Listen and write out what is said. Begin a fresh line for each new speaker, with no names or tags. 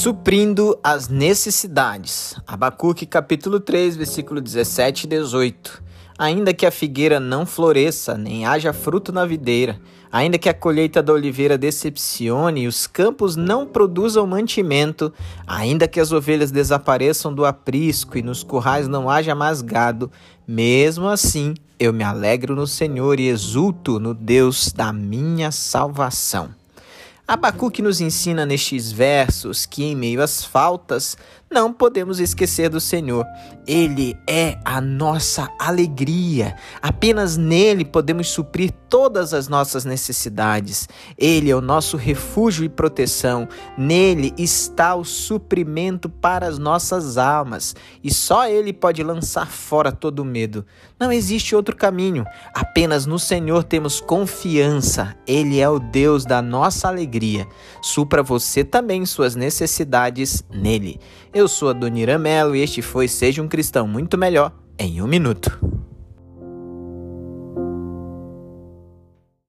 Suprindo as necessidades. Abacuque capítulo 3, versículo 17 e 18. Ainda que a figueira não floresça, nem haja fruto na videira, ainda que a colheita da oliveira decepcione e os campos não produzam mantimento, ainda que as ovelhas desapareçam do aprisco e nos currais não haja mais gado, mesmo assim eu me alegro no Senhor e exulto no Deus da minha salvação. Abacuque nos ensina nestes versos que, em meio às faltas, não podemos esquecer do Senhor. Ele é a nossa alegria. Apenas nele podemos suprir todas as nossas necessidades. Ele é o nosso refúgio e proteção. Nele está o suprimento para as nossas almas. E só ele pode lançar fora todo medo. Não existe outro caminho. Apenas no Senhor temos confiança. Ele é o Deus da nossa alegria. Supra você também suas necessidades nele. Eu sou a Dona Melo e este foi Seja um Cristão Muito Melhor em um Minuto.